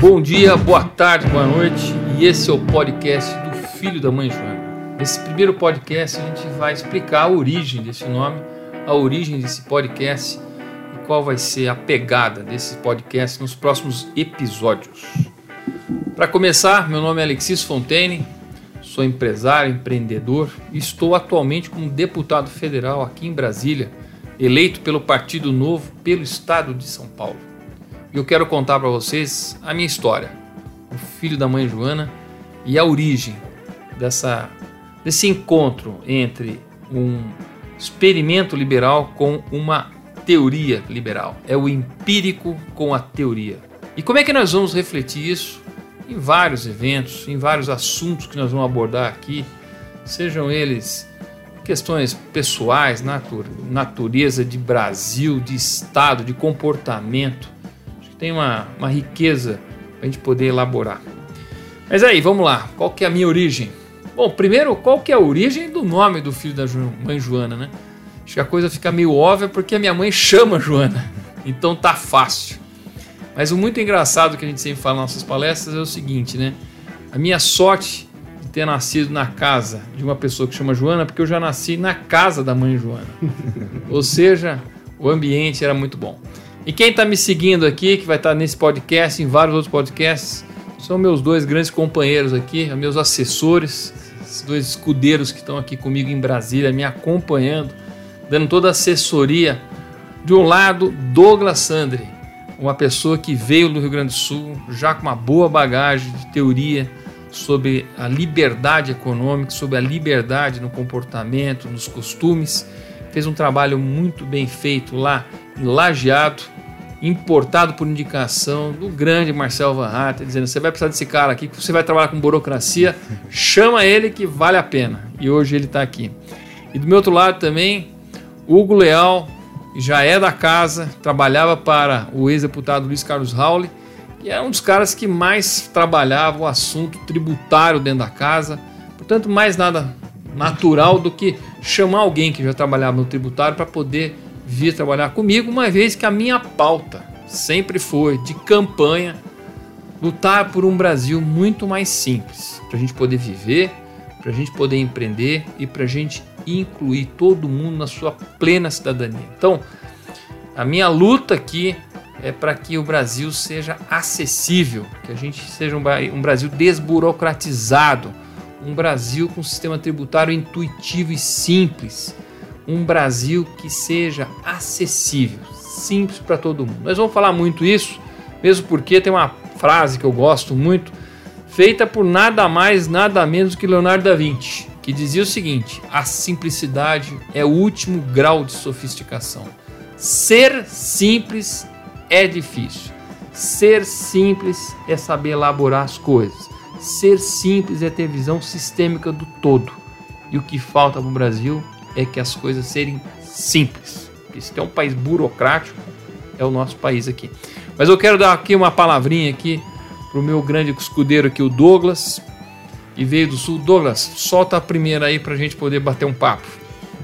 Bom dia, boa tarde, boa noite. E esse é o podcast do Filho da Mãe Joana. Nesse primeiro podcast a gente vai explicar a origem desse nome, a origem desse podcast e qual vai ser a pegada desse podcast nos próximos episódios. Para começar, meu nome é Alexis Fontaine, sou empresário, empreendedor e estou atualmente como deputado federal aqui em Brasília, eleito pelo Partido Novo pelo estado de São Paulo e eu quero contar para vocês a minha história, o filho da mãe Joana e a origem dessa, desse encontro entre um experimento liberal com uma teoria liberal. É o empírico com a teoria. E como é que nós vamos refletir isso em vários eventos, em vários assuntos que nós vamos abordar aqui, sejam eles questões pessoais, natureza de Brasil, de Estado, de comportamento, tem uma, uma riqueza para a gente poder elaborar. Mas aí, vamos lá. Qual que é a minha origem? Bom, primeiro, qual que é a origem do nome do filho da mãe Joana, né? Acho que a coisa fica meio óbvia porque a minha mãe chama Joana. Então tá fácil. Mas o muito engraçado que a gente sempre fala nas nossas palestras é o seguinte, né? A minha sorte de ter nascido na casa de uma pessoa que chama Joana, porque eu já nasci na casa da mãe Joana. Ou seja, o ambiente era muito bom. E quem está me seguindo aqui, que vai estar tá nesse podcast, em vários outros podcasts, são meus dois grandes companheiros aqui, meus assessores, esses dois escudeiros que estão aqui comigo em Brasília, me acompanhando, dando toda a assessoria. De um lado, Douglas Sandri, uma pessoa que veio do Rio Grande do Sul, já com uma boa bagagem de teoria sobre a liberdade econômica, sobre a liberdade no comportamento, nos costumes. Fez um trabalho muito bem feito lá Lajeado, importado por indicação do grande Marcel Van Hatten, dizendo: você vai precisar desse cara aqui, você vai trabalhar com burocracia, chama ele que vale a pena. E hoje ele está aqui. E do meu outro lado também, Hugo Leal, já é da casa, trabalhava para o ex-deputado Luiz Carlos Rauli, que é um dos caras que mais trabalhava o assunto tributário dentro da casa. Portanto, mais nada natural do que chamar alguém que já trabalhava no tributário para poder vir trabalhar comigo, uma vez que a minha pauta sempre foi de campanha lutar por um Brasil muito mais simples, para a gente poder viver, para a gente poder empreender e para a gente incluir todo mundo na sua plena cidadania. Então, a minha luta aqui é para que o Brasil seja acessível, que a gente seja um Brasil desburocratizado, um Brasil com um sistema tributário intuitivo e simples um Brasil que seja acessível, simples para todo mundo. Nós vamos falar muito isso, mesmo porque tem uma frase que eu gosto muito, feita por nada mais, nada menos que Leonardo da Vinci, que dizia o seguinte: a simplicidade é o último grau de sofisticação. Ser simples é difícil. Ser simples é saber elaborar as coisas. Ser simples é ter visão sistêmica do todo. E o que falta para o Brasil é que as coisas serem simples. Porque se tem um país burocrático, é o nosso país aqui. Mas eu quero dar aqui uma palavrinha aqui pro meu grande escudeiro aqui, o Douglas, que veio do Sul. Douglas, solta a primeira aí para a gente poder bater um papo.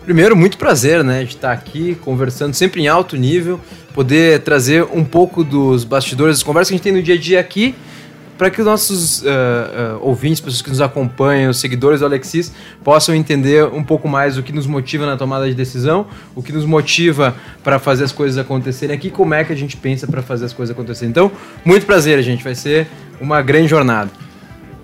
Primeiro, muito prazer, né, de estar aqui conversando sempre em alto nível, poder trazer um pouco dos bastidores das conversas que a gente tem no dia a dia aqui para que os nossos uh, uh, ouvintes, pessoas que nos acompanham, os seguidores do Alexis, possam entender um pouco mais o que nos motiva na tomada de decisão, o que nos motiva para fazer as coisas acontecerem aqui, como é que a gente pensa para fazer as coisas acontecerem. Então, muito prazer, gente, vai ser uma grande jornada.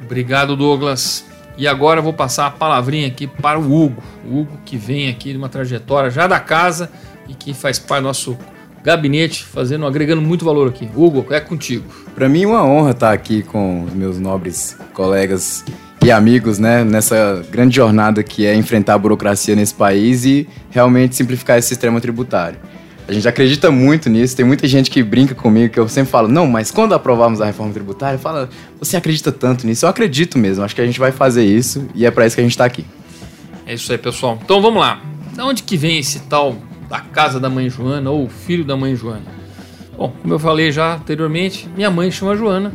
Obrigado, Douglas. E agora eu vou passar a palavrinha aqui para o Hugo. O Hugo que vem aqui de uma trajetória já da casa e que faz parte do nosso gabinete, fazendo, agregando muito valor aqui. Hugo, é contigo. Para mim é uma honra estar aqui com os meus nobres colegas e amigos, né, nessa grande jornada que é enfrentar a burocracia nesse país e realmente simplificar esse sistema tributário. A gente acredita muito nisso, tem muita gente que brinca comigo, que eu sempre falo, não, mas quando aprovarmos a reforma tributária, fala, você acredita tanto nisso? Eu acredito mesmo, acho que a gente vai fazer isso e é para isso que a gente está aqui. É isso aí, pessoal. Então vamos lá. De onde que vem esse tal da casa da mãe Joana ou filho da mãe Joana. Bom, como eu falei já anteriormente, minha mãe chama Joana.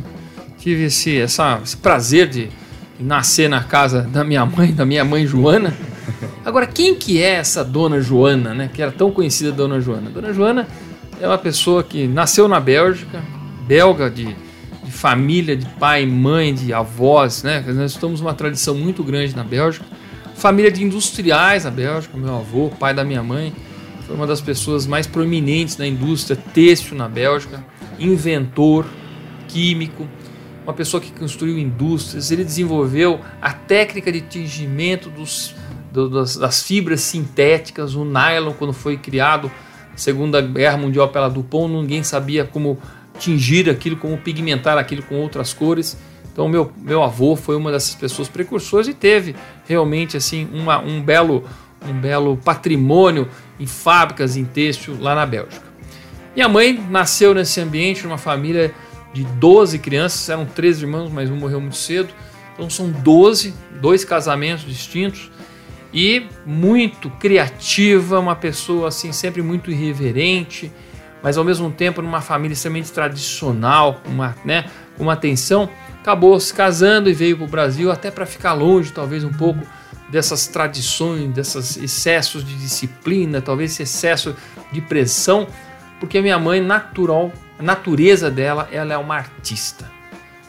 Tive esse, essa, esse prazer de nascer na casa da minha mãe, da minha mãe Joana. Agora, quem que é essa dona Joana, né? Que era tão conhecida dona Joana? Dona Joana é uma pessoa que nasceu na Bélgica, belga de, de família, de pai, mãe, de avós, né? Nós estamos uma tradição muito grande na Bélgica. Família de industriais na Bélgica, meu avô, pai da minha mãe, foi uma das pessoas mais proeminentes na indústria têxtil na Bélgica, inventor, químico, uma pessoa que construiu indústrias. Ele desenvolveu a técnica de tingimento dos, do, das, das, fibras sintéticas, o nylon, quando foi criado Segunda Guerra Mundial pela Dupont, ninguém sabia como tingir aquilo, como pigmentar aquilo com outras cores. Então meu, meu avô foi uma dessas pessoas precursoras e teve realmente assim uma, um belo um belo patrimônio em fábricas em têxtil lá na Bélgica. Minha mãe nasceu nesse ambiente, numa família de 12 crianças, eram três irmãos, mas um morreu muito cedo. Então são 12, dois casamentos distintos e muito criativa, uma pessoa assim sempre muito irreverente, mas ao mesmo tempo numa família extremamente tradicional, uma, né, uma atenção, acabou se casando e veio para o Brasil até para ficar longe, talvez um pouco dessas tradições, desses excessos de disciplina, talvez esse excesso de pressão, porque a minha mãe natural, a natureza dela, ela é uma artista.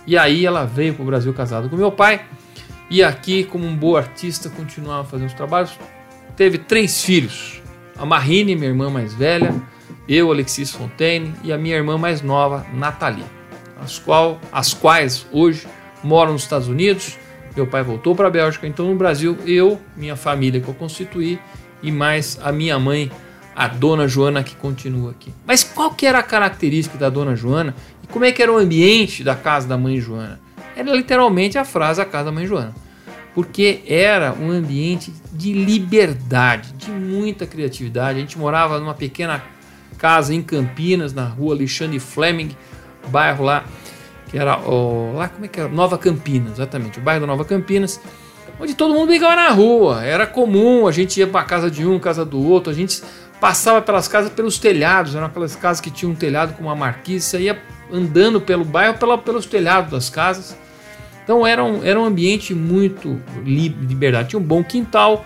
E aí ela veio para o Brasil casada com meu pai e aqui, como um bom artista, continuava fazendo os trabalhos. Teve três filhos: a Marine, minha irmã mais velha, eu, Alexis Fontaine, e a minha irmã mais nova, Nathalie, as, qual, as quais hoje moram nos Estados Unidos. Meu pai voltou para a Bélgica, então no Brasil, eu, minha família que eu constituí e mais a minha mãe, a dona Joana, que continua aqui. Mas qual que era a característica da dona Joana e como é que era o ambiente da casa da mãe Joana? Era literalmente a frase a casa da mãe Joana. Porque era um ambiente de liberdade, de muita criatividade. A gente morava numa pequena casa em Campinas, na rua Alexandre Fleming, bairro lá, que era o, lá como é que era? Nova Campinas, exatamente, o bairro da Nova Campinas, onde todo mundo brincava na rua. Era comum, a gente ia para casa de um, casa do outro, a gente passava pelas casas pelos telhados, eram aquelas casas que tinham um telhado com uma marquise, ia andando pelo bairro pela, pelos telhados das casas. Então era um, era um ambiente muito liberdade. Tinha um bom quintal.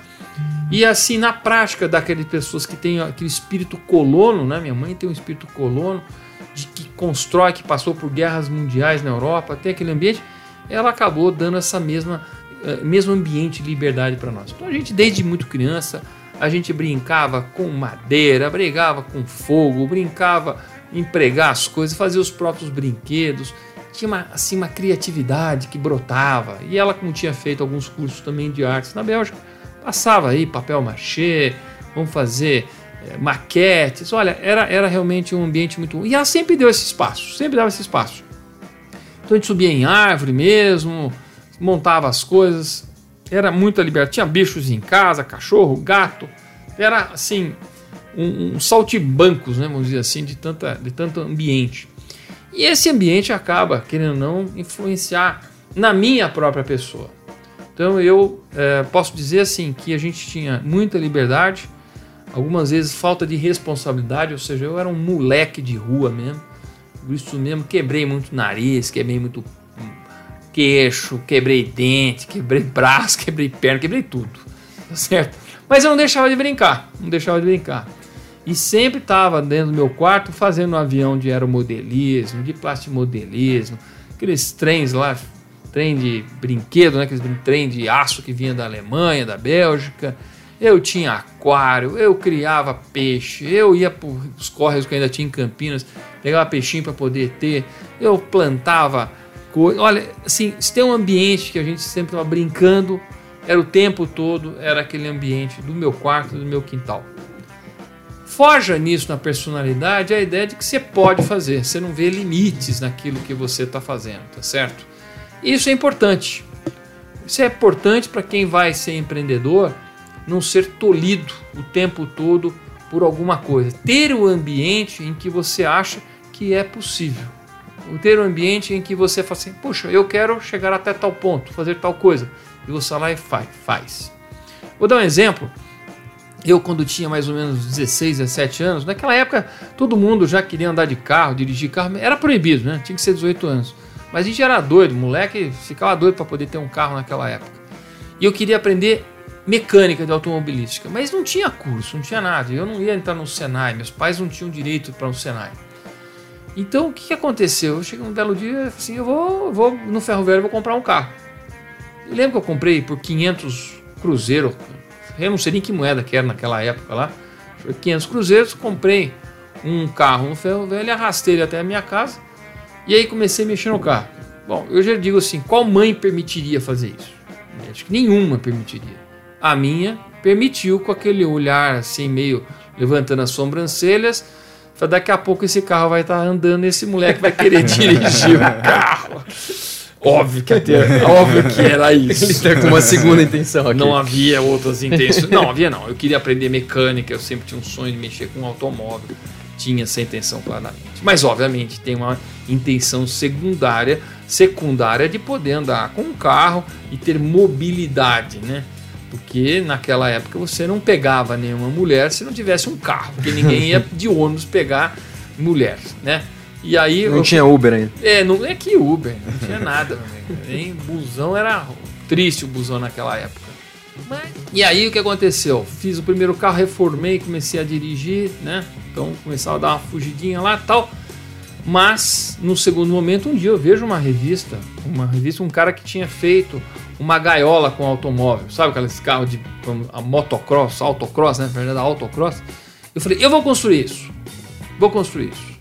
E assim, na prática daquelas pessoas que têm aquele espírito colono, né? Minha mãe tem um espírito colono, de que constrói, que passou por guerras mundiais na Europa, tem aquele ambiente, ela acabou dando essa mesma uh, mesmo ambiente de liberdade para nós. Então a gente, desde muito criança, a gente brincava com madeira, brincava com fogo, brincava em pregar as coisas, fazia os próprios brinquedos tinha uma, assim, uma criatividade que brotava. E ela, como tinha feito alguns cursos também de artes na Bélgica, passava aí papel machê, vamos fazer maquetes. Olha, era, era realmente um ambiente muito bom. E ela sempre deu esse espaço, sempre dava esse espaço. Então a gente subia em árvore mesmo, montava as coisas. Era muita liberdade. Tinha bichos em casa, cachorro, gato. Era assim, um, um saltibancos, né, vamos dizer assim, de, tanta, de tanto ambiente. E esse ambiente acaba, querendo ou não, influenciar na minha própria pessoa. Então eu é, posso dizer assim que a gente tinha muita liberdade, algumas vezes falta de responsabilidade, ou seja, eu era um moleque de rua mesmo. Por isso mesmo, quebrei muito nariz, quebrei muito queixo, quebrei dente, quebrei braço, quebrei perna, quebrei tudo. Tá certo? Mas eu não deixava de brincar, não deixava de brincar. E sempre estava dentro do meu quarto fazendo um avião de aeromodelismo, de plastimodelismo, aqueles trens lá, trem de brinquedo, né? aqueles trem de aço que vinha da Alemanha, da Bélgica. Eu tinha aquário, eu criava peixe, eu ia para os córregos que ainda tinha em Campinas, pegava peixinho para poder ter, eu plantava coisa. Olha, assim, se tem um ambiente que a gente sempre estava brincando, era o tempo todo, era aquele ambiente do meu quarto, do meu quintal. Forja nisso na personalidade a ideia de que você pode fazer, você não vê limites naquilo que você está fazendo, tá certo? Isso é importante. Isso é importante para quem vai ser empreendedor, não ser tolhido o tempo todo por alguma coisa. Ter o ambiente em que você acha que é possível. Ter um ambiente em que você fala assim, puxa, eu quero chegar até tal ponto, fazer tal coisa. E você lá e faz. faz. Vou dar um exemplo eu, quando tinha mais ou menos 16, 17 anos, naquela época todo mundo já queria andar de carro, dirigir carro, era proibido, né? Tinha que ser 18 anos. Mas a gente era doido, moleque ficava doido para poder ter um carro naquela época. E eu queria aprender mecânica de automobilística, mas não tinha curso, não tinha nada. Eu não ia entrar no Senai, meus pais não tinham direito para um Senai. Então o que, aconteceu? Eu cheguei um belo dia assim, eu vou, vou no ferro velho, vou comprar um carro. Eu lembro que eu comprei por 500 cruzeiro, eu não sei nem que moeda que era naquela época lá, foi 500 cruzeiros, comprei um carro no ferro velho, arrastei ele até a minha casa e aí comecei a mexer no carro. Bom, eu já digo assim, qual mãe permitiria fazer isso? Acho que nenhuma permitiria. A minha permitiu com aquele olhar assim meio levantando as sobrancelhas, daqui a pouco esse carro vai estar tá andando e esse moleque vai querer dirigir o carro. Óbvio que, ter, óbvio que era isso. Ele está com uma segunda intenção aqui. Não havia outras intenções. Não, havia não. Eu queria aprender mecânica, eu sempre tinha um sonho de mexer com um automóvel. Tinha essa intenção claramente. Mas, obviamente, tem uma intenção secundária, secundária de poder andar com um carro e ter mobilidade, né? Porque naquela época você não pegava nenhuma mulher se não tivesse um carro, porque ninguém ia de ônibus pegar mulher, né? E aí não eu, tinha Uber ainda. É, não é que Uber, não tinha nada, nem busão era triste o busão naquela época. Mas, e aí o que aconteceu? Fiz o primeiro carro, reformei, comecei a dirigir, né? Então começava a dar uma fugidinha lá, tal. Mas no segundo momento, um dia eu vejo uma revista, uma revista, um cara que tinha feito uma gaiola com automóvel, sabe aqueles carros de a motocross, autocross, né? Na verdade, autocross. Eu falei, eu vou construir isso, vou construir isso.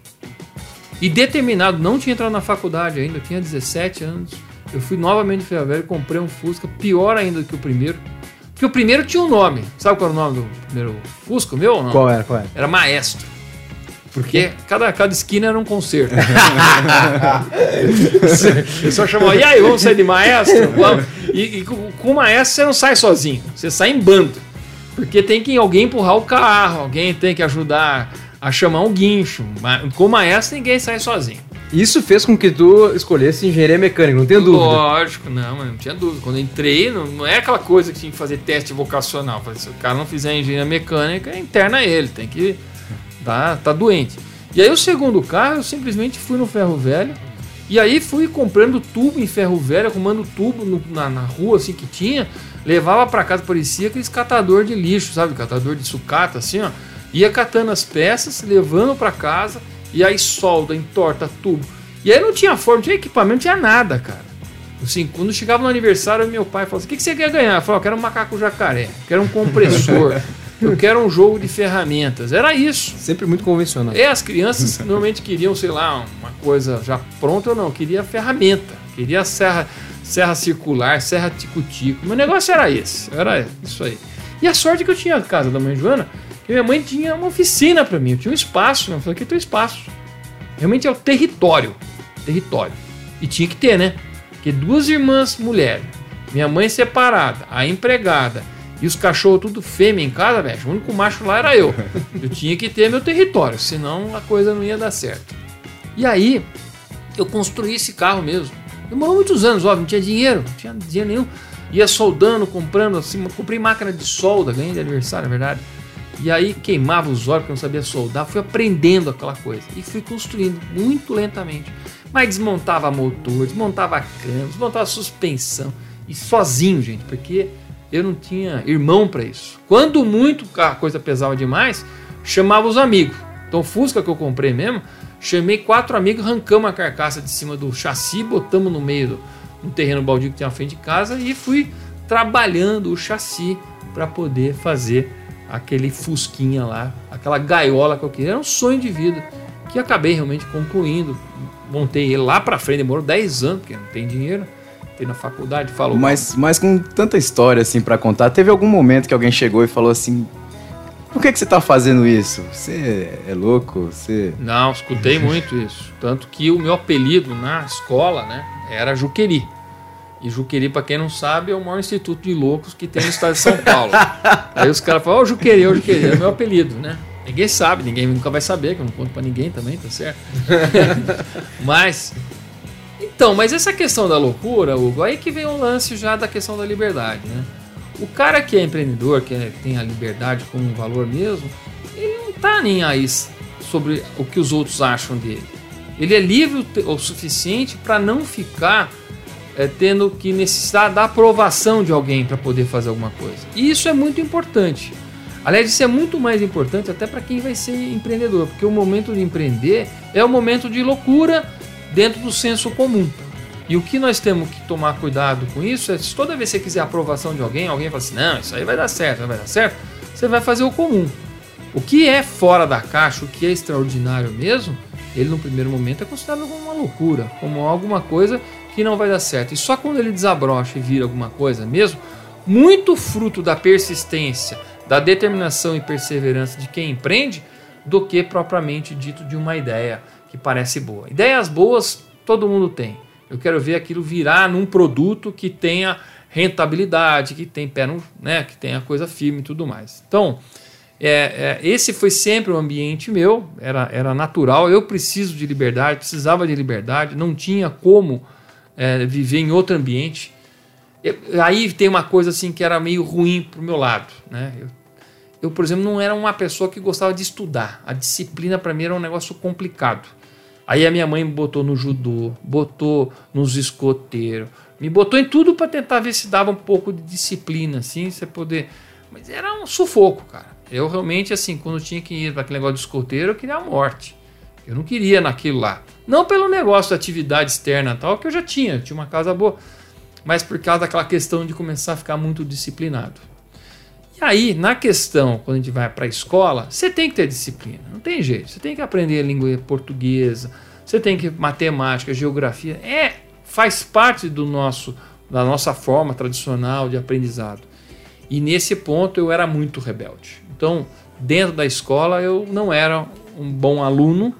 E determinado, não tinha entrado na faculdade ainda, eu tinha 17 anos. Eu fui novamente no Velho, comprei um Fusca, pior ainda do que o primeiro. Porque o primeiro tinha um nome. Sabe qual era o nome do primeiro Fusca meu ou não? Qual era? Qual era? Era Maestro. Porque cada, cada esquina era um concerto. Eu só chamava, e aí, vamos sair de maestro? Vamos. E, e com, com o maestro você não sai sozinho, você sai em bando. Porque tem que alguém empurrar o carro, alguém tem que ajudar a chamar um guincho. Com maestro ninguém sai sozinho. Isso fez com que tu escolhesse engenharia mecânica, não tem dúvida. Lógico, não, não tinha dúvida. Quando eu entrei, não, não é aquela coisa que tinha que fazer teste vocacional. Se o cara não fizer engenharia mecânica, é interna ele, tem que tá, tá doente. E aí o segundo carro, eu simplesmente fui no ferro velho. E aí fui comprando tubo em ferro velho, arrumando tubo no, na, na, rua assim que tinha. Levava para casa, parecia aqueles catador de lixo, sabe? Catador de sucata, assim, ó. Ia catando as peças, levando para casa. E aí solda, entorta tubo. E aí não tinha forma, não tinha equipamento, não tinha nada, cara. Assim, quando chegava no aniversário, meu pai falou assim: o que, que você quer ganhar? Eu falei: eu quero um macaco jacaré, quero um compressor, eu quero um jogo de ferramentas. Era isso. Sempre muito convencional. É, as crianças normalmente queriam, sei lá, uma coisa já pronta ou não, queria ferramenta, queria serra, serra circular, serra tico-tico. Meu negócio era esse, era isso aí. E a sorte que eu tinha a casa da mãe Joana, que minha mãe tinha uma oficina para mim, eu tinha um espaço, né? eu falei, aqui tem espaço. Realmente é o território, território. E tinha que ter, né? Porque duas irmãs mulheres, minha mãe separada, a empregada, e os cachorros tudo fêmea em casa, velho. O único macho lá era eu. Eu tinha que ter meu território, senão a coisa não ia dar certo. E aí, eu construí esse carro mesmo. Demorou muitos anos, óbvio, não tinha dinheiro, não tinha dinheiro nenhum. Ia soldando, comprando, assim, comprei máquina de solda, ganhei de aniversário, na verdade. E aí queimava os olhos porque eu não sabia soldar, fui aprendendo aquela coisa e fui construindo muito lentamente. Mas desmontava motor, desmontava cano, desmontava suspensão e sozinho, gente, porque eu não tinha irmão para isso. Quando muito a coisa pesava demais, chamava os amigos. Então, o Fusca que eu comprei mesmo, chamei quatro amigos, arrancamos a carcaça de cima do chassi, botamos no meio do no terreno baldio que tinha na frente de casa e fui trabalhando o chassi para poder fazer aquele fusquinha lá, aquela gaiola que eu queria. Era um sonho de vida que acabei realmente concluindo. Montei ele lá para frente, demorou 10 anos, porque não tem dinheiro na faculdade, falou. Mas, mas com tanta história assim para contar, teve algum momento que alguém chegou e falou assim: por que, que você tá fazendo isso? Você é louco? Você. Não, escutei muito isso. Tanto que o meu apelido na escola, né, era Juqueri. E Juqueri, para quem não sabe, é o maior instituto de loucos que tem no estado de São Paulo. Aí os caras falam, ó, oh, Juqueri, ó, Juqueri, é o meu apelido, né? Ninguém sabe, ninguém nunca vai saber, que eu não conto para ninguém também, tá certo? Mas então, mas essa questão da loucura, Hugo, aí que vem o lance já da questão da liberdade, né? O cara que é empreendedor, que é, tem a liberdade como um valor mesmo, ele não tá nem aí sobre o que os outros acham dele. Ele é livre o suficiente para não ficar é, tendo que necessitar da aprovação de alguém para poder fazer alguma coisa. E isso é muito importante. Aliás, isso é muito mais importante até para quem vai ser empreendedor, porque o momento de empreender é o momento de loucura dentro do senso comum. E o que nós temos que tomar cuidado com isso é se toda vez que você quiser a aprovação de alguém, alguém fala assim: não, isso aí vai dar certo, vai dar certo, você vai fazer o comum. O que é fora da caixa, o que é extraordinário mesmo, ele no primeiro momento é considerado como uma loucura, como alguma coisa que não vai dar certo. E só quando ele desabrocha e vira alguma coisa mesmo, muito fruto da persistência, da determinação e perseverança de quem empreende, do que propriamente dito de uma ideia que parece boa. Ideias boas todo mundo tem. Eu quero ver aquilo virar num produto que tenha rentabilidade, que tem pé no, né, que tenha coisa firme e tudo mais. Então, é, é, esse foi sempre o ambiente meu, era, era natural. Eu preciso de liberdade, precisava de liberdade, não tinha como é, viver em outro ambiente. Eu, aí tem uma coisa assim que era meio ruim pro meu lado, né? Eu, eu, por exemplo, não era uma pessoa que gostava de estudar. A disciplina para mim era um negócio complicado. Aí a minha mãe me botou no judô, botou nos escoteiros, me botou em tudo para tentar ver se dava um pouco de disciplina, assim, você poder. Mas era um sufoco, cara. Eu realmente, assim, quando tinha que ir para aquele negócio de escoteiro, eu queria a morte. Eu não queria naquilo lá. Não pelo negócio da atividade externa tal, que eu já tinha, tinha uma casa boa, mas por causa daquela questão de começar a ficar muito disciplinado. Aí, na questão, quando a gente vai para a escola, você tem que ter disciplina, não tem jeito. Você tem que aprender língua portuguesa, você tem que matemática, geografia, é faz parte do nosso da nossa forma tradicional de aprendizado. E nesse ponto eu era muito rebelde. Então, dentro da escola, eu não era um bom aluno,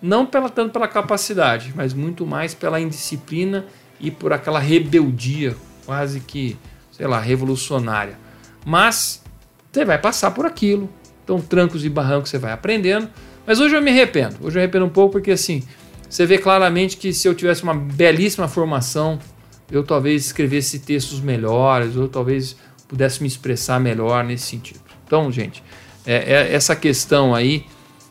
não pela, tanto pela capacidade, mas muito mais pela indisciplina e por aquela rebeldia quase que, sei lá, revolucionária. Mas você vai passar por aquilo. Então, trancos e barrancos você vai aprendendo. Mas hoje eu me arrependo. Hoje eu arrependo um pouco porque, assim, você vê claramente que se eu tivesse uma belíssima formação, eu talvez escrevesse textos melhores, ou talvez pudesse me expressar melhor nesse sentido. Então, gente, é, é essa questão aí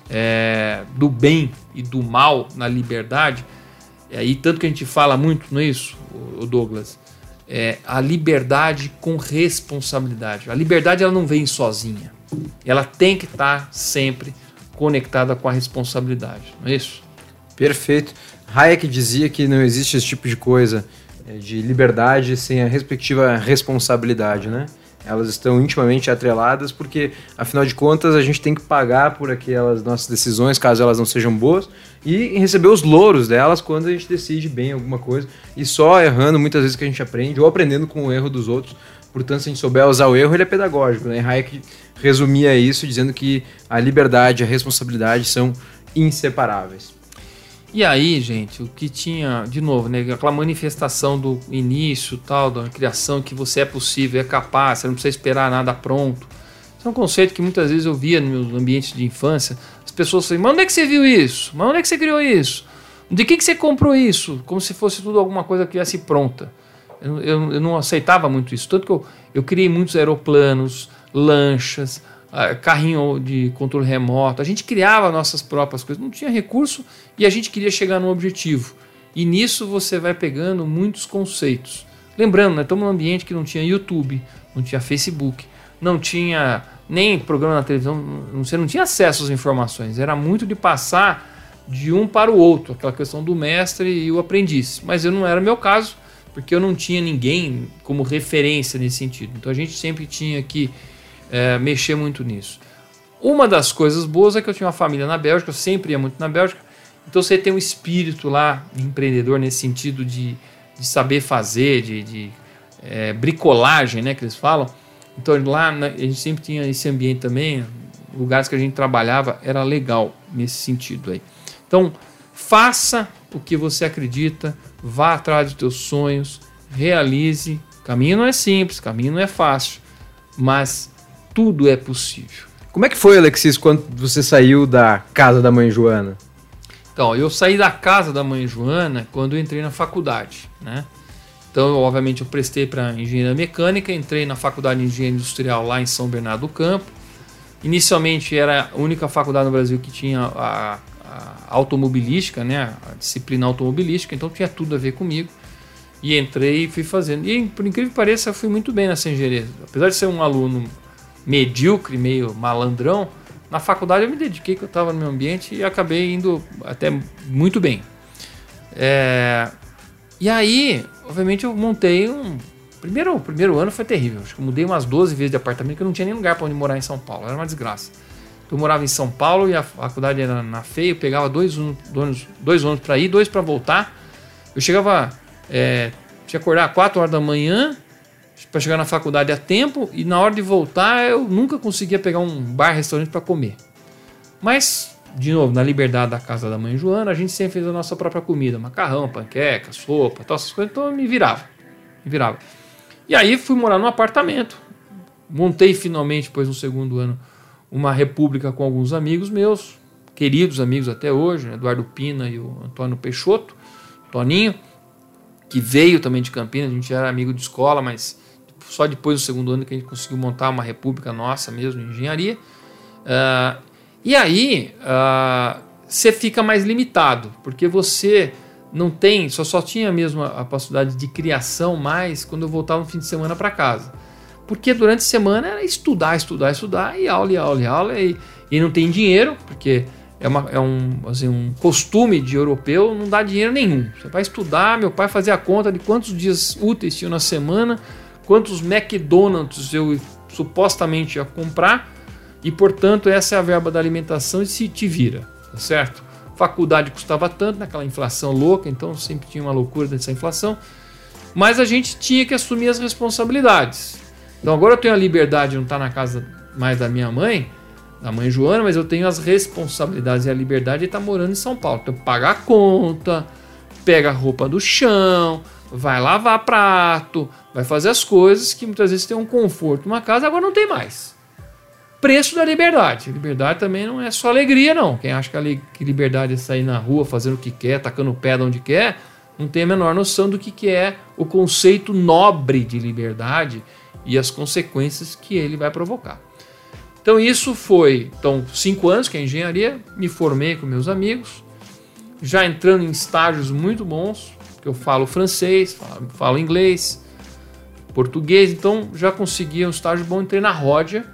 é, do bem e do mal na liberdade, é aí tanto que a gente fala muito, não é Douglas? É, a liberdade com responsabilidade. A liberdade ela não vem sozinha. Ela tem que estar sempre conectada com a responsabilidade, não é isso? Perfeito. Hayek dizia que não existe esse tipo de coisa é, de liberdade sem a respectiva responsabilidade, né? Elas estão intimamente atreladas, porque afinal de contas a gente tem que pagar por aquelas nossas decisões, caso elas não sejam boas, e receber os louros delas quando a gente decide bem alguma coisa, e só errando muitas vezes que a gente aprende, ou aprendendo com o erro dos outros. Portanto, se a gente souber usar o erro, ele é pedagógico. Né? Hayek resumia isso dizendo que a liberdade e a responsabilidade são inseparáveis. E aí, gente, o que tinha, de novo, né, aquela manifestação do início, tal, da criação, que você é possível, é capaz, você não precisa esperar nada pronto. Isso é um conceito que muitas vezes eu via no meu ambiente de infância. As pessoas falam, mas onde é que você viu isso? Mas onde é que você criou isso? De que, que você comprou isso? Como se fosse tudo alguma coisa que viesse pronta. Eu, eu, eu não aceitava muito isso. Tanto que eu, eu criei muitos aeroplanos, lanchas, carrinho de controle remoto. A gente criava nossas próprias coisas, não tinha recurso e a gente queria chegar no objetivo. E nisso você vai pegando muitos conceitos. Lembrando, né, estamos num ambiente que não tinha YouTube, não tinha Facebook, não tinha nem programa na televisão, você não tinha acesso às informações. Era muito de passar de um para o outro, aquela questão do mestre e o aprendiz. Mas eu não era meu caso, porque eu não tinha ninguém como referência nesse sentido. Então a gente sempre tinha que é, mexer muito nisso. Uma das coisas boas é que eu tinha uma família na Bélgica, eu sempre ia muito na Bélgica, então você tem um espírito lá de empreendedor nesse sentido de, de saber fazer, de, de é, bricolagem, né, que eles falam. Então lá a gente sempre tinha esse ambiente também, lugares que a gente trabalhava, era legal nesse sentido aí. Então faça o que você acredita, vá atrás dos teus sonhos, realize. Caminho não é simples, caminho não é fácil, mas tudo é possível. Como é que foi, Alexis, quando você saiu da casa da mãe Joana? Então, eu saí da casa da mãe Joana quando entrei na faculdade, né? Então, eu, obviamente, eu prestei para engenharia mecânica, entrei na faculdade de engenharia industrial lá em São Bernardo do Campo. Inicialmente era a única faculdade no Brasil que tinha a, a automobilística, né? A disciplina automobilística, então tinha tudo a ver comigo. E entrei e fui fazendo. E por incrível que pareça, eu fui muito bem nessa engenharia. Apesar de ser um aluno medíocre, meio malandrão, na faculdade eu me dediquei, que eu estava no meu ambiente e acabei indo até muito bem. É, e aí, obviamente, eu montei um. Primeiro, o primeiro ano foi terrível. Acho que eu mudei umas 12 vezes de apartamento, que eu não tinha nem lugar para onde morar em São Paulo. Era uma desgraça. Eu morava em São Paulo e a faculdade era na FEI, eu pegava dois, dois, dois ônibus para ir, dois para voltar. Eu chegava, é, tinha que acordar às 4 horas da manhã para chegar na faculdade a tempo e na hora de voltar eu nunca conseguia pegar um bar, restaurante para comer. Mas, de novo, na liberdade da casa da mãe Joana, a gente sempre fez a nossa própria comida, macarrão, panqueca, sopa, tal, essas coisas, então eu me virava. Me virava. E aí fui morar num apartamento. Montei finalmente, depois no segundo ano, uma república com alguns amigos meus, queridos amigos até hoje, né? Eduardo Pina e o Antônio Peixoto, Toninho, que veio também de Campinas, a gente era amigo de escola, mas só depois do segundo ano que a gente conseguiu montar uma república nossa mesmo, engenharia. Uh, e aí uh, você fica mais limitado, porque você não tem, só, só tinha mesmo a, a possibilidade de criação mais quando eu voltava no fim de semana para casa. Porque durante a semana era estudar, estudar, estudar, e aula, e aula, e aula, e, e não tem dinheiro, porque é, uma, é um, assim, um costume de europeu não dá dinheiro nenhum. Você vai estudar, meu pai fazia a conta de quantos dias úteis tinha na semana, quantos McDonald's eu supostamente ia comprar, e portanto essa é a verba da alimentação e se te vira, tá certo? Faculdade custava tanto naquela inflação louca, então sempre tinha uma loucura dessa inflação, mas a gente tinha que assumir as responsabilidades. Então agora eu tenho a liberdade de não estar na casa mais da minha mãe, da mãe Joana, mas eu tenho as responsabilidades e a liberdade de estar morando em São Paulo. Então pagar a conta, pega a roupa do chão, vai lavar prato, vai fazer as coisas que muitas vezes tem um conforto numa casa, agora não tem mais. Preço da liberdade. Liberdade também não é só alegria, não. Quem acha que liberdade é sair na rua fazendo o que quer, tacando o pé de onde quer, não tem a menor noção do que, que é o conceito nobre de liberdade e as consequências que ele vai provocar. Então isso foi, então cinco anos que é engenharia, me formei com meus amigos, já entrando em estágios muito bons, que eu falo francês, falo, falo, inglês, português, então já consegui um estágio bom, entrei na Ródia,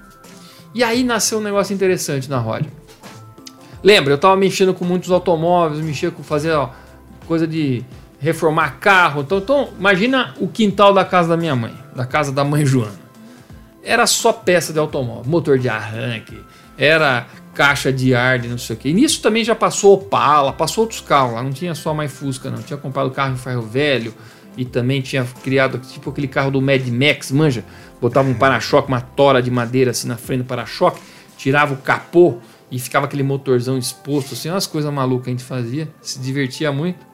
e aí nasceu um negócio interessante na Ródia. Lembra, eu estava mexendo com muitos automóveis, mexia com fazer ó, coisa de reformar carro. Então, então, imagina o quintal da casa da minha mãe, da casa da mãe Joana. Era só peça de automóvel, motor de arranque, era caixa de ar de não sei o que. E nisso também já passou Opala, passou outros carros lá, não tinha só mais Fusca não. Tinha comprado carro em ferro velho e também tinha criado tipo aquele carro do Mad Max, manja? Botava um para-choque, uma tora de madeira assim na frente do para-choque, tirava o capô e ficava aquele motorzão exposto, assim, umas coisas malucas que a gente fazia, se divertia muito.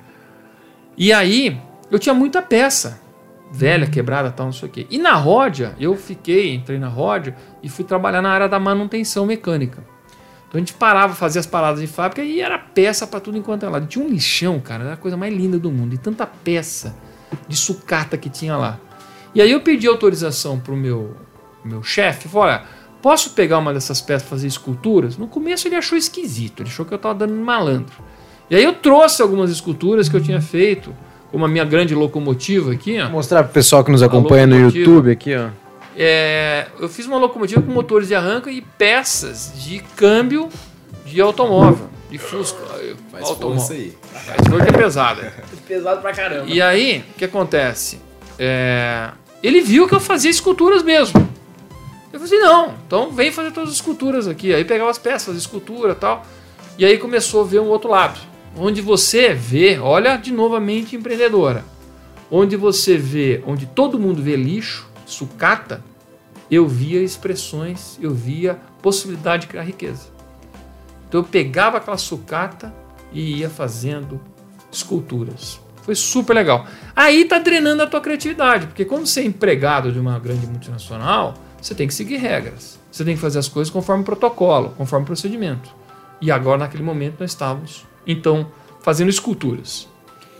E aí, eu tinha muita peça, velha, quebrada, tal, não sei o quê. E na Ródia, eu fiquei, entrei na Ródia e fui trabalhar na área da manutenção mecânica. Então a gente parava, fazia as paradas de fábrica e era peça para tudo enquanto é lado. tinha um lixão, cara, era a coisa mais linda do mundo. E tanta peça de sucata que tinha lá. E aí eu pedi autorização pro meu, meu chefe, falei, olha, posso pegar uma dessas peças e fazer esculturas? No começo ele achou esquisito, ele achou que eu tava dando malandro. E aí eu trouxe algumas esculturas que eu tinha feito, como a minha grande locomotiva aqui, ó. Vou mostrar pro pessoal que nos acompanha no YouTube aqui, ó. É, eu fiz uma locomotiva com motores de arranca e peças de câmbio de automóvel, de Fusca. Faz automóvel. força aí. Faz força é pesada. Pesado pra caramba. E aí, o que acontece? É, ele viu que eu fazia esculturas mesmo. Eu falei assim, não, então vem fazer todas as esculturas aqui. Aí pegava as peças, escultura e tal. E aí começou a ver um outro lado onde você vê, olha de novamente empreendedora, onde você vê, onde todo mundo vê lixo, sucata, eu via expressões, eu via possibilidade de criar riqueza. Então eu pegava aquela sucata e ia fazendo esculturas. Foi super legal. Aí tá drenando a tua criatividade, porque quando você é empregado de uma grande multinacional, você tem que seguir regras. Você tem que fazer as coisas conforme protocolo, conforme procedimento. E agora, naquele momento, nós estávamos então fazendo esculturas.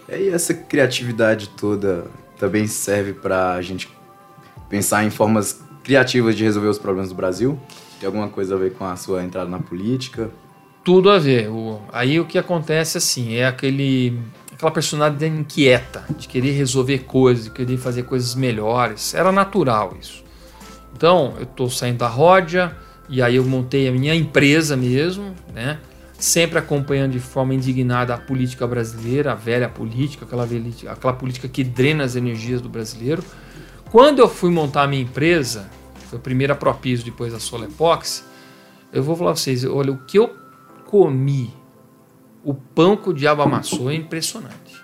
E essa criatividade toda também serve para a gente pensar em formas criativas de resolver os problemas do Brasil? Tem alguma coisa a ver com a sua entrada na política? Tudo a ver. O, aí o que acontece assim é aquele aquela personalidade inquieta de querer resolver coisas, de querer fazer coisas melhores. Era natural isso. Então, eu estou saindo da Ródia e aí eu montei a minha empresa mesmo, né? Sempre acompanhando de forma indignada a política brasileira, a velha política, aquela, velha, aquela política que drena as energias do brasileiro. Quando eu fui montar a minha empresa, foi a primeira Propiso, depois a Solepox, eu vou falar para vocês, olha, o que eu comi, o pão que o diabo amassou é impressionante.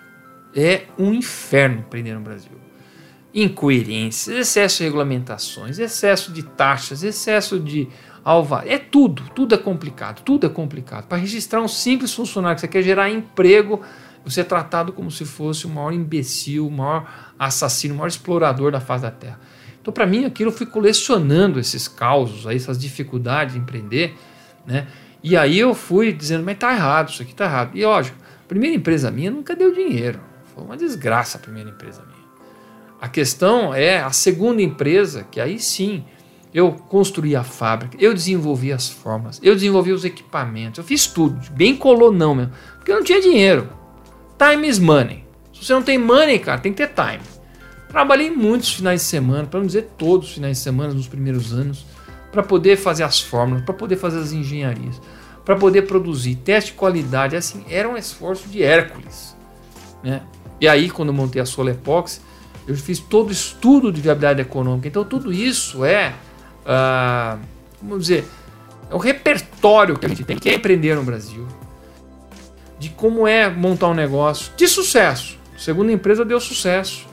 É um inferno empreender no Brasil incoerências, excesso de regulamentações, excesso de taxas, excesso de alvar. É tudo, tudo é complicado, tudo é complicado. Para registrar um simples funcionário que você quer gerar emprego, você é tratado como se fosse o maior imbecil, o maior assassino, o maior explorador da face da terra. Então, para mim, aquilo eu fui colecionando esses causos, aí, essas dificuldades de empreender, né? E aí eu fui dizendo, mas tá errado, isso aqui tá errado. E lógico, a primeira empresa minha nunca deu dinheiro. Foi uma desgraça a primeira empresa minha. A questão é a segunda empresa, que aí sim eu construí a fábrica, eu desenvolvi as formas, eu desenvolvi os equipamentos, eu fiz tudo, bem colonão mesmo, porque eu não tinha dinheiro. Time is money. Se você não tem money, cara, tem que ter time. Trabalhei muitos finais de semana, para não dizer todos os finais de semana nos primeiros anos, para poder fazer as fórmulas, para poder fazer as engenharias, para poder produzir teste de qualidade, assim, era um esforço de Hércules, né? E aí quando montei a Solepox, eu fiz todo o estudo de viabilidade econômica. Então, tudo isso é, uh, vamos dizer, é o repertório que a gente tem, que é empreender no Brasil, de como é montar um negócio de sucesso. Segunda empresa deu sucesso.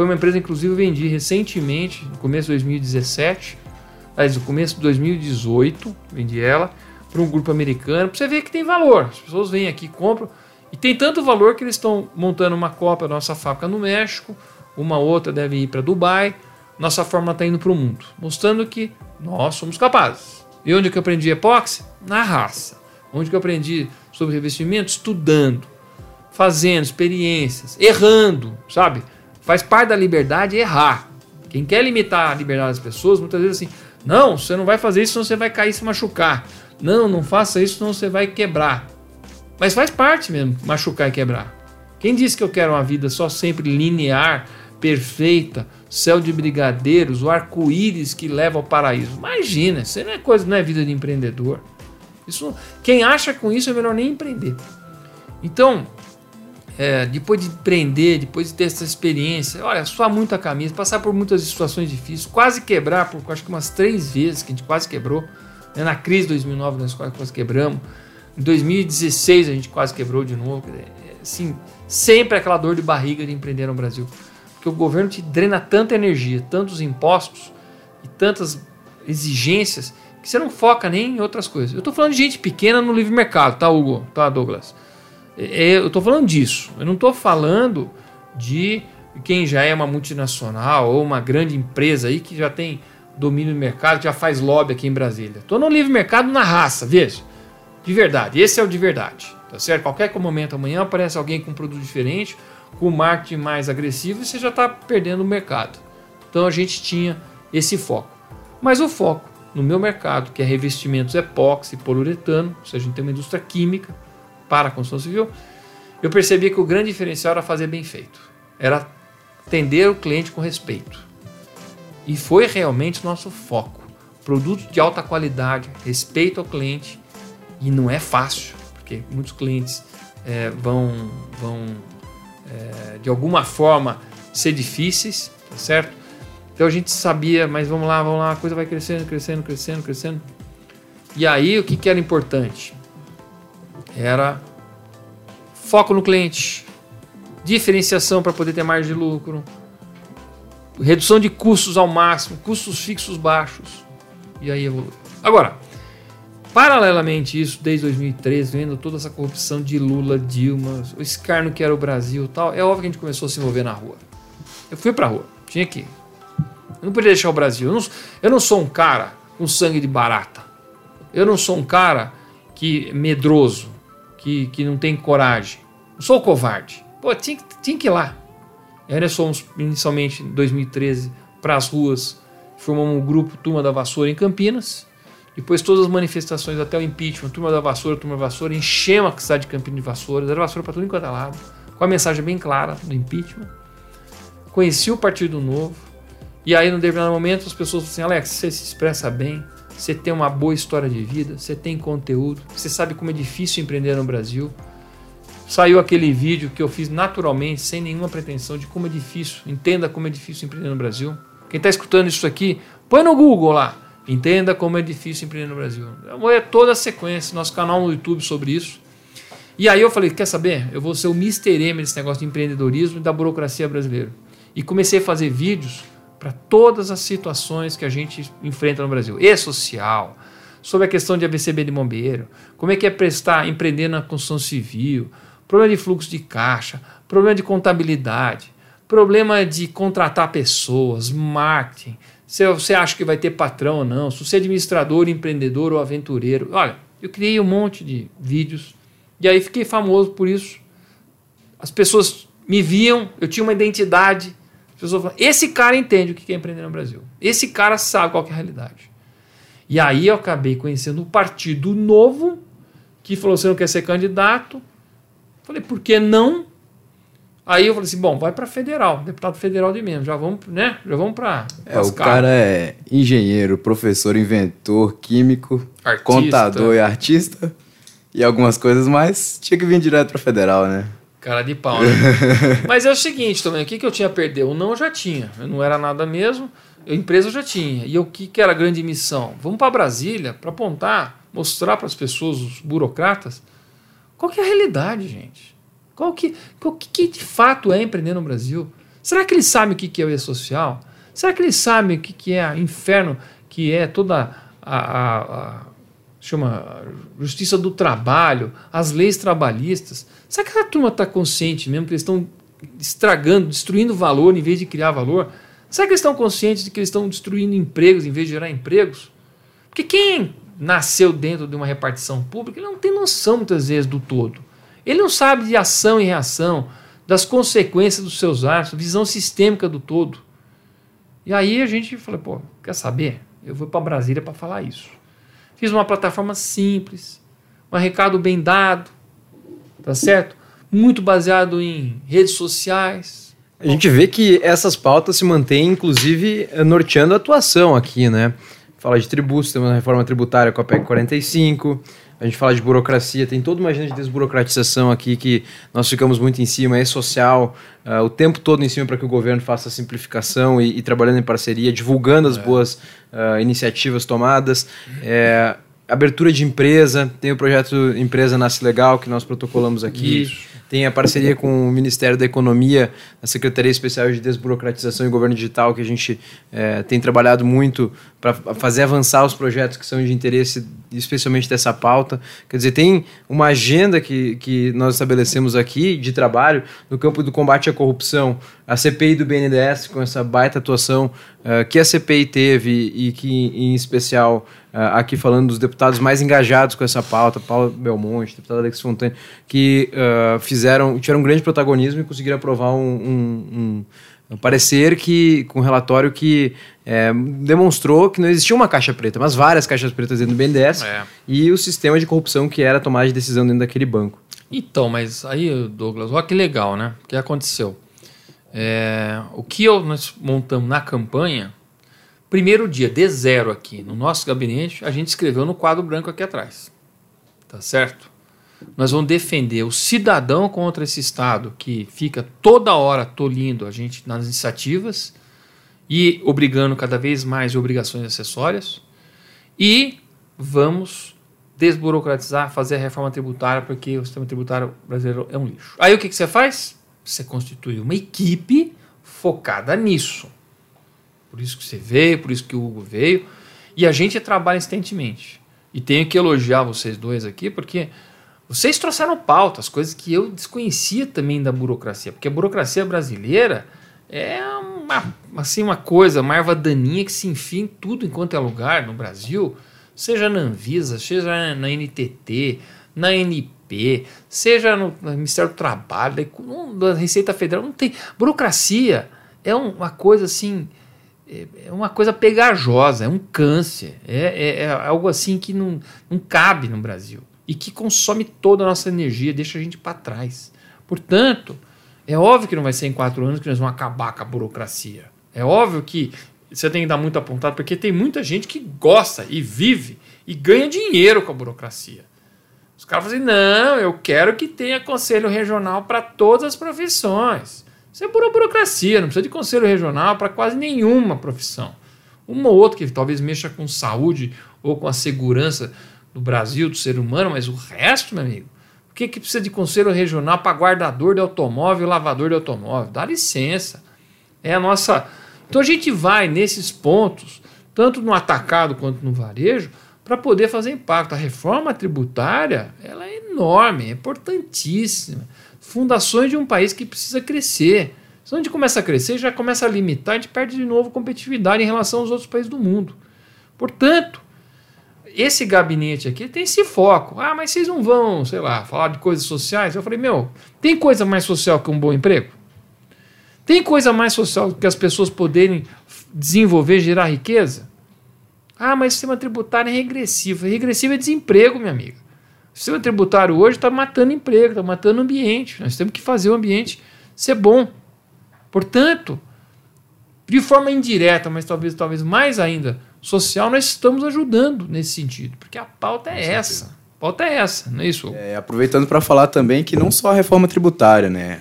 Foi uma empresa, inclusive, eu vendi recentemente, no começo de 2017, aliás, no começo de 2018, vendi ela para um grupo americano, para você ver que tem valor. As pessoas vêm aqui, compram, e tem tanto valor que eles estão montando uma cópia da nossa fábrica no México, uma outra deve ir para Dubai, nossa fórmula está indo para o mundo, mostrando que nós somos capazes. E onde que eu aprendi epóxi? Na raça. Onde que eu aprendi sobre revestimento? Estudando, fazendo experiências, errando, sabe? Faz parte da liberdade errar. Quem quer limitar a liberdade das pessoas, muitas vezes assim, não, você não vai fazer isso, senão você vai cair e se machucar. Não, não faça isso, senão você vai quebrar. Mas faz parte mesmo, machucar e quebrar. Quem disse que eu quero uma vida só sempre linear, perfeita, céu de brigadeiros, o arco-íris que leva ao paraíso. Imagina, isso não é coisa, não é vida de empreendedor. Isso, quem acha com isso é melhor nem empreender. Então, é, depois de empreender, depois de ter essa experiência, olha, suar muita camisa, passar por muitas situações difíceis, quase quebrar, por acho que umas três vezes que a gente quase quebrou. Né? Na crise de 2009 nós quase, quase quebramos. Em 2016 a gente quase quebrou de novo. Assim, sempre aquela dor de barriga de empreender no Brasil. Porque o governo te drena tanta energia, tantos impostos e tantas exigências que você não foca nem em outras coisas. Eu estou falando de gente pequena no livre mercado, tá, Hugo? Tá, Douglas? É, eu estou falando disso. Eu não estou falando de quem já é uma multinacional ou uma grande empresa aí que já tem domínio do mercado, já faz lobby aqui em Brasília. Estou no livre mercado na raça, veja. De verdade. Esse é o de verdade. Tá certo? Qualquer momento amanhã aparece alguém com um produto diferente com marketing mais agressivo, você já está perdendo o mercado. Então a gente tinha esse foco. Mas o foco no meu mercado, que é revestimentos epóxi e poliuretano, ou seja, a gente tem uma indústria química para a construção civil, eu percebi que o grande diferencial era fazer bem feito. Era atender o cliente com respeito. E foi realmente nosso foco. Produto de alta qualidade, respeito ao cliente. E não é fácil, porque muitos clientes é, vão, vão é, de alguma forma ser difíceis, tá certo? Então a gente sabia, mas vamos lá, vamos lá, a coisa vai crescendo, crescendo, crescendo, crescendo. E aí o que, que era importante? Era foco no cliente, diferenciação para poder ter margem de lucro, redução de custos ao máximo, custos fixos baixos. E aí evolui. Agora, Paralelamente isso, desde 2013, vendo toda essa corrupção de Lula, Dilma, o escárnio que era o Brasil tal, é óbvio que a gente começou a se envolver na rua. Eu fui pra rua, tinha que ir. Eu não podia deixar o Brasil. Eu não, eu não sou um cara com sangue de barata. Eu não sou um cara que medroso, que, que não tem coragem. Eu sou covarde. Pô, tinha, tinha que ir lá. E aí nós fomos inicialmente em 2013 para as ruas, formamos um grupo Turma da Vassoura em Campinas depois todas as manifestações até o impeachment, turma da vassoura, turma da vassoura, enchemos a cidade de Campinas de vassouras, era vassoura para tudo enquanto é lado, com a mensagem bem clara do impeachment. Conheci o Partido Novo E aí, num determinado momento, as pessoas falam assim: Alex, você se expressa bem, você tem uma boa história de vida, você tem conteúdo, você sabe como é difícil empreender no Brasil. Saiu aquele vídeo que eu fiz naturalmente, sem nenhuma pretensão de como é difícil. Entenda como é difícil empreender no Brasil. Quem está escutando isso aqui, põe no Google lá. Entenda como é difícil empreender no Brasil. Ver toda a sequência, nosso canal no YouTube sobre isso. E aí eu falei, quer saber? Eu vou ser o Mr. M desse negócio de empreendedorismo e da burocracia brasileira. E comecei a fazer vídeos para todas as situações que a gente enfrenta no Brasil. E social, sobre a questão de ABCB de bombeiro, como é que é prestar, empreender na construção civil, problema de fluxo de caixa, problema de contabilidade, problema de contratar pessoas, marketing, se você acha que vai ter patrão ou não, se você é administrador, empreendedor ou aventureiro. Olha, eu criei um monte de vídeos e aí fiquei famoso por isso. As pessoas me viam, eu tinha uma identidade, pessoas falam, esse cara entende o que é empreender no Brasil. Esse cara sabe qual é a realidade. E aí eu acabei conhecendo o Partido Novo, que falou, você não quer ser candidato? Falei, por que não? Aí eu falei assim, bom, vai para federal, deputado federal de mesmo, já vamos, né? Já vamos para É, o cara é engenheiro, professor, inventor, químico, artista. contador e artista e algumas coisas mais. Tinha que vir direto para federal, né? Cara de pau, né? Mas é o seguinte também, o que, que eu tinha a perder? O não eu já tinha. Eu não era nada mesmo, a empresa eu já tinha. E o que, que era a grande missão? Vamos para Brasília para apontar, mostrar para as pessoas, os burocratas, qual que é a realidade, gente. Qual que, qual que, que de fato é empreender no Brasil? Será que eles sabem o que, que é o e-social? Será que eles sabem o que, que é inferno, que é toda a, a, a chama justiça do trabalho, as leis trabalhistas? Será que a turma está consciente mesmo que eles estão estragando, destruindo valor em vez de criar valor? Será que eles estão conscientes de que eles estão destruindo empregos em vez de gerar empregos? Porque quem nasceu dentro de uma repartição pública, ele não tem noção muitas vezes do todo. Ele não sabe de ação e reação, das consequências dos seus atos, visão sistêmica do todo. E aí a gente falou, pô, quer saber? Eu vou para Brasília para falar isso. Fiz uma plataforma simples, um recado bem dado, tá certo? Muito baseado em redes sociais. A gente vê que essas pautas se mantêm, inclusive, norteando a atuação aqui, né? Fala de tributos, temos uma reforma tributária com a PEC 45, a gente fala de burocracia, tem toda uma agenda de desburocratização aqui que nós ficamos muito em cima, é social, uh, o tempo todo em cima para que o governo faça a simplificação e, e trabalhando em parceria, divulgando as é. boas uh, iniciativas tomadas. É, abertura de empresa, tem o projeto Empresa Nasce Legal, que nós protocolamos aqui. Isso. Tem a parceria com o Ministério da Economia, a Secretaria Especial de Desburocratização e Governo Digital, que a gente é, tem trabalhado muito para fazer avançar os projetos que são de interesse, especialmente dessa pauta. Quer dizer, tem uma agenda que, que nós estabelecemos aqui de trabalho no campo do combate à corrupção, a CPI do BNDES, com essa baita atuação uh, que a CPI teve e que, em especial, aqui falando dos deputados mais engajados com essa pauta, Paulo Belmonte, deputado Alex Fontaine, que uh, fizeram, tiveram um grande protagonismo e conseguiram aprovar um, um, um parecer que, com um relatório que é, demonstrou que não existia uma caixa preta, mas várias caixas pretas dentro do BNDES é. e o sistema de corrupção que era a tomada de decisão dentro daquele banco. Então, mas aí, Douglas, olha que legal, né? O que aconteceu? É, o que eu, nós montamos na campanha, primeiro dia, de zero aqui, no nosso gabinete, a gente escreveu no quadro branco aqui atrás. Tá certo? Nós vamos defender o cidadão contra esse Estado que fica toda hora tolindo a gente nas iniciativas e obrigando cada vez mais obrigações acessórias. E vamos desburocratizar, fazer a reforma tributária, porque o sistema tributário brasileiro é um lixo. Aí o que, que você faz? Você constitui uma equipe focada nisso. Por isso que você veio, por isso que o Hugo veio. E a gente trabalha insistentemente. E tenho que elogiar vocês dois aqui, porque vocês trouxeram pautas, coisas que eu desconhecia também da burocracia. Porque a burocracia brasileira é uma, assim, uma coisa, uma erva daninha que se enfia em tudo enquanto é lugar no Brasil. Seja na Anvisa, seja na NTT, na NP seja no Ministério do Trabalho, da Receita Federal, não tem. Burocracia é uma coisa assim, é, é uma coisa pegajosa, é um câncer, é, é, é algo assim que não, não cabe no Brasil e que consome toda a nossa energia, deixa a gente para trás. Portanto, é óbvio que não vai ser em quatro anos que nós vamos acabar com a burocracia. É óbvio que você tem que dar muito apontado, porque tem muita gente que gosta e vive e ganha dinheiro com a burocracia. Os caras falam assim: não, eu quero que tenha conselho regional para todas as profissões. Isso é pura burocracia, não precisa de conselho regional para quase nenhuma profissão. Uma ou outra que talvez mexa com saúde ou com a segurança do Brasil, do ser humano, mas o resto, meu amigo, o que, que precisa de conselho regional para guardador de automóvel, lavador de automóvel? Dá licença. É a nossa. Então a gente vai nesses pontos, tanto no atacado quanto no varejo, para poder fazer impacto. A reforma tributária ela é enorme, é importantíssima. Fundações de um país que precisa crescer. Se a gente começa a crescer, já começa a limitar, a gente perde de novo competitividade em relação aos outros países do mundo. Portanto, esse gabinete aqui tem esse foco. Ah, mas vocês não vão, sei lá, falar de coisas sociais? Eu falei, meu, tem coisa mais social que um bom emprego? Tem coisa mais social que as pessoas poderem desenvolver, gerar riqueza? Ah, mas o sistema tributário é regressivo. Regressivo é desemprego, minha amiga. O sistema tributário hoje está matando emprego, está matando o ambiente. Nós temos que fazer o ambiente ser bom. Portanto, de forma indireta, mas talvez, talvez mais ainda, social, nós estamos ajudando nesse sentido, porque a pauta é essa. A pauta é essa, não é isso? É, aproveitando para falar também que não só a reforma tributária, né?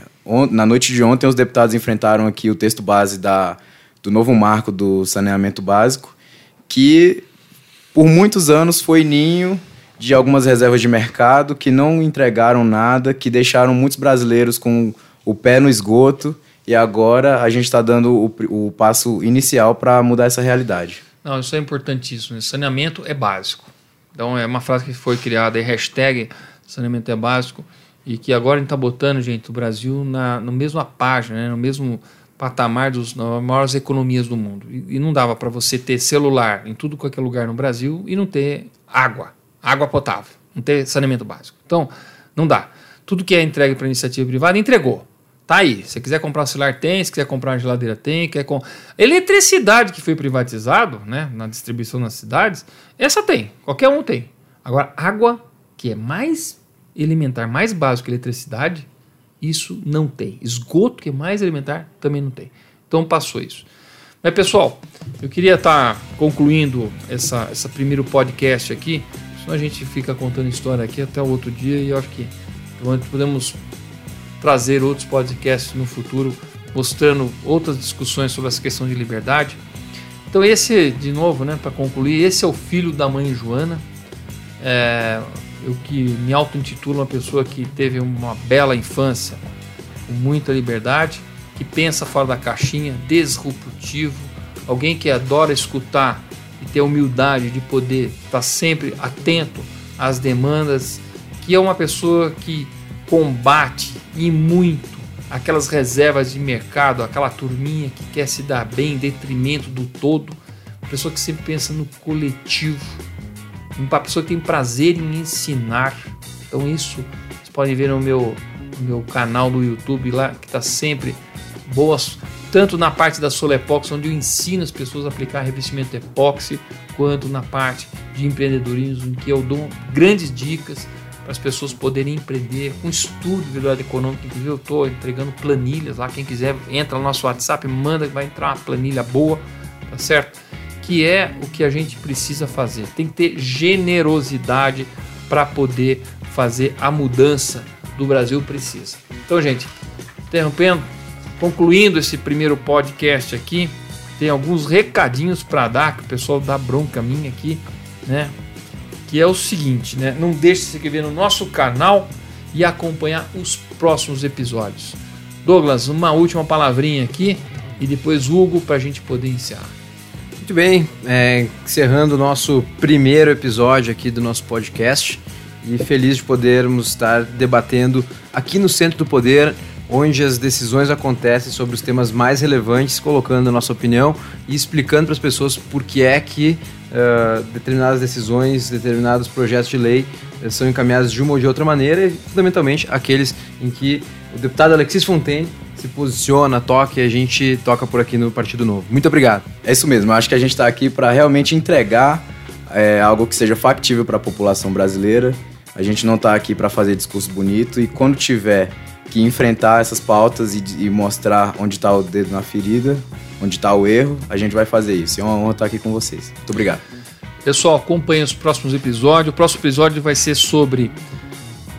Na noite de ontem, os deputados enfrentaram aqui o texto base da, do novo marco do saneamento básico, que por muitos anos foi ninho de algumas reservas de mercado que não entregaram nada, que deixaram muitos brasileiros com o pé no esgoto e agora a gente está dando o, o passo inicial para mudar essa realidade. Não, isso é importantíssimo. Saneamento é básico. Então é uma frase que foi criada, hashtag saneamento é básico, e que agora a gente está botando, gente, o Brasil na no mesma página, né, no mesmo patamar das maiores economias do mundo. E, e não dava para você ter celular em tudo qualquer lugar no Brasil e não ter água, água potável, não ter saneamento básico. Então, não dá. Tudo que é entregue para iniciativa privada, entregou. Tá aí. Se quiser comprar um celular, tem. Se quiser comprar uma geladeira, tem. Quer com... Eletricidade que foi privatizado, né, na distribuição nas cidades, essa tem. Qualquer um tem. Agora, água, que é mais elementar, mais básico que eletricidade, isso não tem. Esgoto, que é mais elementar, também não tem. Então, passou isso. Mas, pessoal, eu queria estar tá concluindo essa, essa primeiro podcast aqui, senão a gente fica contando história aqui até o outro dia e eu acho que podemos trazer outros podcasts no futuro mostrando outras discussões sobre essa questão de liberdade. Então esse, de novo, né, para concluir, esse é o filho da mãe Joana. É, eu que me auto-intitulo uma pessoa que teve uma bela infância, com muita liberdade, que pensa fora da caixinha, disruptivo, alguém que adora escutar e ter a humildade de poder estar sempre atento às demandas, que é uma pessoa que combate e muito aquelas reservas de mercado, aquela turminha que quer se dar bem em detrimento do todo, uma pessoa que sempre pensa no coletivo, uma pessoa que tem prazer em ensinar. Então isso vocês podem ver no meu, no meu canal do YouTube lá, que está sempre boas, tanto na parte da Solepox, onde eu ensino as pessoas a aplicar revestimento epóxi, quanto na parte de empreendedorismo, em que eu dou grandes dicas para as pessoas poderem empreender com estudo de verdade econômica. Inclusive, eu estou entregando planilhas lá. Quem quiser, entra no nosso WhatsApp, manda que vai entrar uma planilha boa, tá certo? Que é o que a gente precisa fazer. Tem que ter generosidade para poder fazer a mudança do Brasil precisa. Então, gente, interrompendo, concluindo esse primeiro podcast aqui, tem alguns recadinhos para dar que o pessoal dá bronca minha aqui, né? que é o seguinte, né? Não deixe de se inscrever no nosso canal e acompanhar os próximos episódios. Douglas, uma última palavrinha aqui e depois Hugo para a gente poder encerrar. Muito bem, é, encerrando o nosso primeiro episódio aqui do nosso podcast e feliz de podermos estar debatendo aqui no Centro do Poder, onde as decisões acontecem sobre os temas mais relevantes, colocando a nossa opinião e explicando para as pessoas por que é que uh, determinadas decisões, determinados projetos de lei uh, são encaminhados de uma ou de outra maneira e, fundamentalmente, aqueles em que o deputado Alexis Fontaine se posiciona, toca e a gente toca por aqui no Partido Novo. Muito obrigado. É isso mesmo, acho que a gente está aqui para realmente entregar é, algo que seja factível para a população brasileira. A gente não está aqui para fazer discurso bonito e quando tiver que enfrentar essas pautas e, e mostrar onde está o dedo na ferida, onde está o erro, a gente vai fazer isso. É uma honra estar aqui com vocês. Muito obrigado. Pessoal, acompanhe os próximos episódios. O próximo episódio vai ser sobre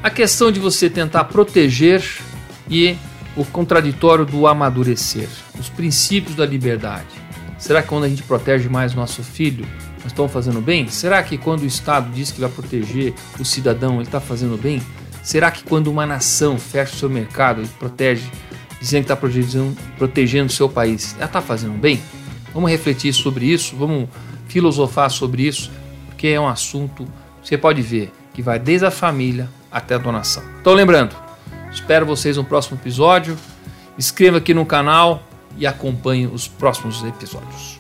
a questão de você tentar proteger e o contraditório do amadurecer, os princípios da liberdade. Será que quando a gente protege mais nosso filho, nós estamos fazendo bem? Será que quando o Estado diz que vai proteger o cidadão, ele está fazendo bem? Será que quando uma nação fecha o seu mercado e protege, dizendo que está protegendo, o seu país, ela está fazendo bem? Vamos refletir sobre isso, vamos filosofar sobre isso, porque é um assunto, você pode ver, que vai desde a família até a donação. Então lembrando, espero vocês no próximo episódio, inscreva aqui no canal e acompanhe os próximos episódios.